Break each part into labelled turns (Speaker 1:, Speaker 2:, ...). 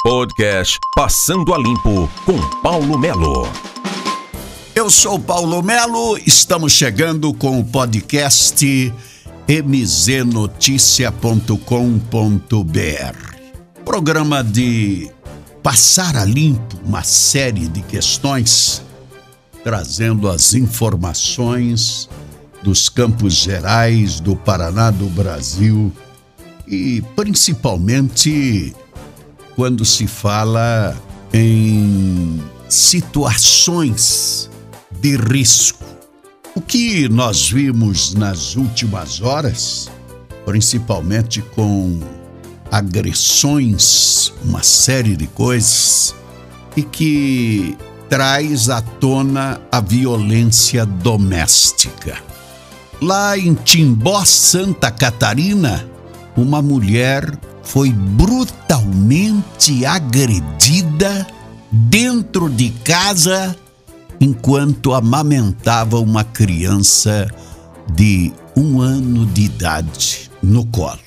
Speaker 1: Podcast Passando a Limpo com Paulo Melo.
Speaker 2: Eu sou Paulo Melo, estamos chegando com o podcast mznoticia.com.br. Programa de passar a limpo uma série de questões, trazendo as informações dos campos gerais do Paraná, do Brasil e principalmente quando se fala em situações de risco. O que nós vimos nas últimas horas, principalmente com agressões, uma série de coisas, e que traz à tona a violência doméstica. Lá em Timbó, Santa Catarina, uma mulher foi brutalmente agredida dentro de casa enquanto amamentava uma criança de um ano de idade no colo.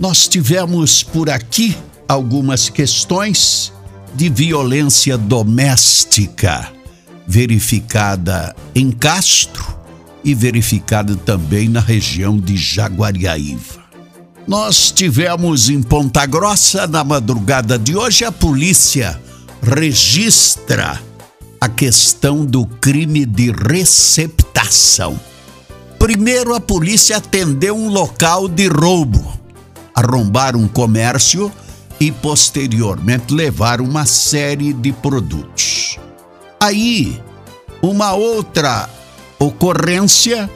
Speaker 2: Nós tivemos por aqui algumas questões de violência doméstica verificada em Castro e verificada também na região de Jaguariaíva. Nós tivemos em Ponta Grossa, na madrugada de hoje, a polícia registra a questão do crime de receptação. Primeiro, a polícia atendeu um local de roubo, arrombar um comércio e, posteriormente, levar uma série de produtos. Aí, uma outra ocorrência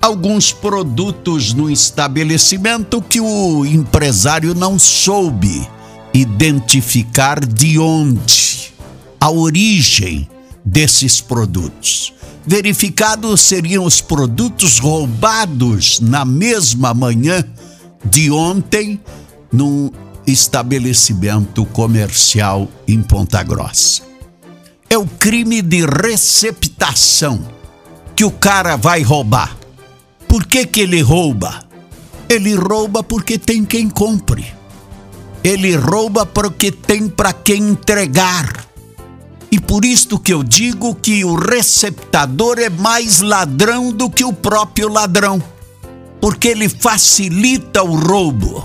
Speaker 2: alguns produtos no estabelecimento que o empresário não soube identificar de onde, a origem desses produtos. Verificados seriam os produtos roubados na mesma manhã de ontem num estabelecimento comercial em Ponta Grossa. É o crime de receptação que o cara vai roubar por que, que ele rouba? Ele rouba porque tem quem compre. Ele rouba porque tem para quem entregar. E por isto que eu digo que o receptador é mais ladrão do que o próprio ladrão. Porque ele facilita o roubo.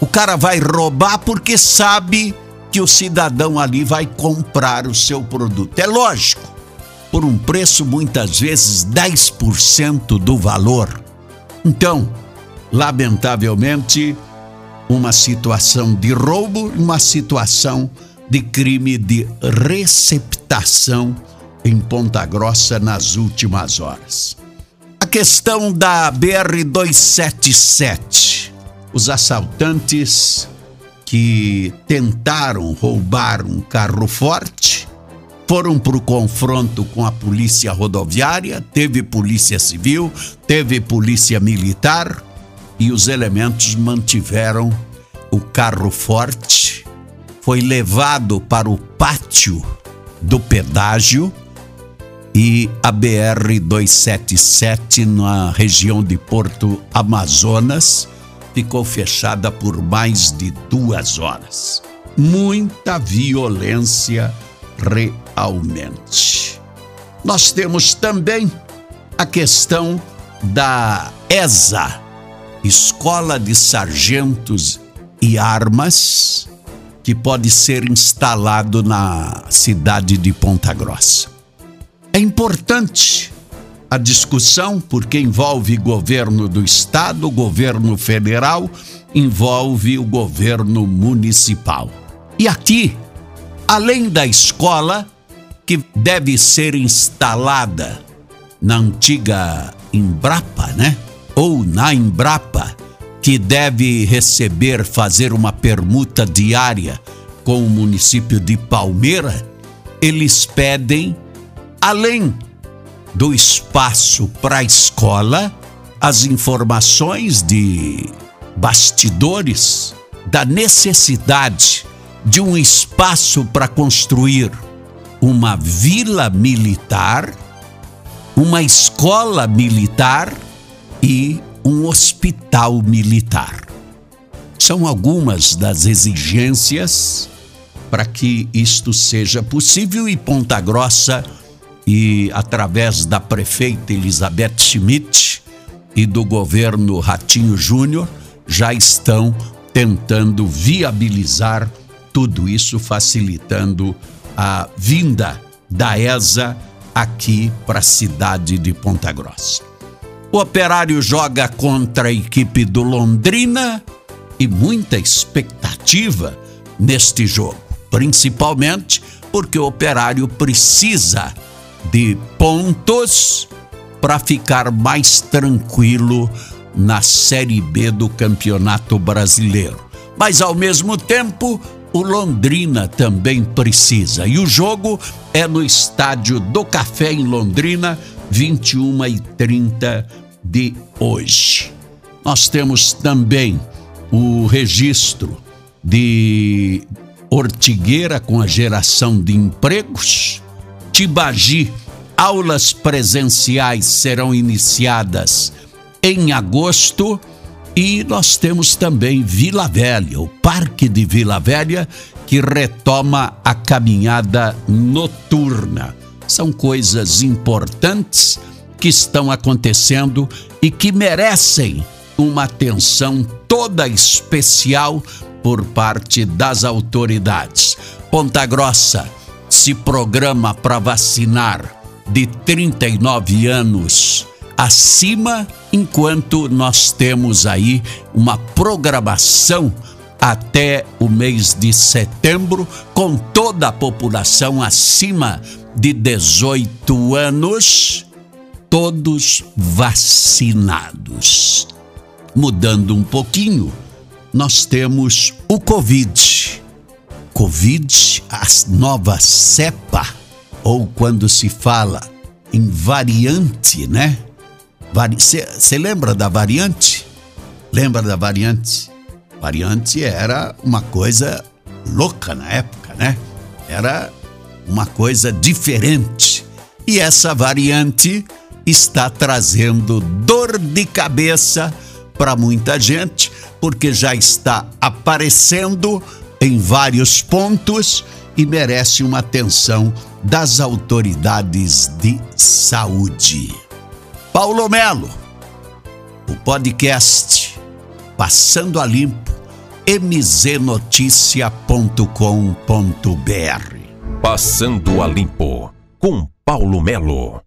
Speaker 2: O cara vai roubar porque sabe que o cidadão ali vai comprar o seu produto. É lógico por um preço muitas vezes 10% do valor. Então, lamentavelmente, uma situação de roubo, uma situação de crime de receptação em Ponta Grossa nas últimas horas. A questão da BR 277. Os assaltantes que tentaram roubar um carro forte foram para o confronto com a polícia rodoviária, teve polícia civil, teve polícia militar e os elementos mantiveram o carro forte, foi levado para o pátio do pedágio e a BR 277 na região de Porto Amazonas ficou fechada por mais de duas horas. Muita violência realmente. Nós temos também a questão da ESA, Escola de Sargentos e Armas, que pode ser instalado na cidade de Ponta Grossa. É importante a discussão porque envolve governo do estado, governo federal, envolve o governo municipal. E aqui além da escola, que deve ser instalada na antiga Embrapa, né? Ou na Embrapa, que deve receber, fazer uma permuta diária com o município de Palmeira, eles pedem, além do espaço para a escola, as informações de bastidores da necessidade de um espaço para construir uma vila militar, uma escola militar e um hospital militar. São algumas das exigências para que isto seja possível e Ponta Grossa e através da prefeita Elizabeth Schmidt e do governo Ratinho Júnior já estão tentando viabilizar tudo isso, facilitando a vinda da ESA aqui para a cidade de Ponta Grossa. O Operário joga contra a equipe do Londrina e muita expectativa neste jogo, principalmente porque o Operário precisa de pontos para ficar mais tranquilo na Série B do Campeonato Brasileiro. Mas ao mesmo tempo, o Londrina também precisa. E o jogo é no estádio do Café em Londrina, 21 e 30 de hoje. Nós temos também o registro de Ortigueira com a geração de empregos, Tibagi, aulas presenciais serão iniciadas em agosto e nós temos também Vila Velha, o Parque de Vila Velha, que retoma a caminhada noturna. São coisas importantes que estão acontecendo e que merecem uma atenção toda especial por parte das autoridades. Ponta Grossa se programa para vacinar de 39 anos acima, enquanto nós temos aí uma programação até o mês de setembro, com toda a população acima de 18 anos, todos vacinados. Mudando um pouquinho, nós temos o Covid. Covid, a nova cepa, ou quando se fala em variante, né? Você lembra da variante? Lembra da variante? Variante era uma coisa louca na época, né? Era uma coisa diferente. E essa variante está trazendo dor de cabeça para muita gente, porque já está aparecendo em vários pontos e merece uma atenção das autoridades de saúde. Paulo Melo, o podcast Passando a Limpo, mznoticia.com.br.
Speaker 1: Passando a Limpo, com Paulo Melo.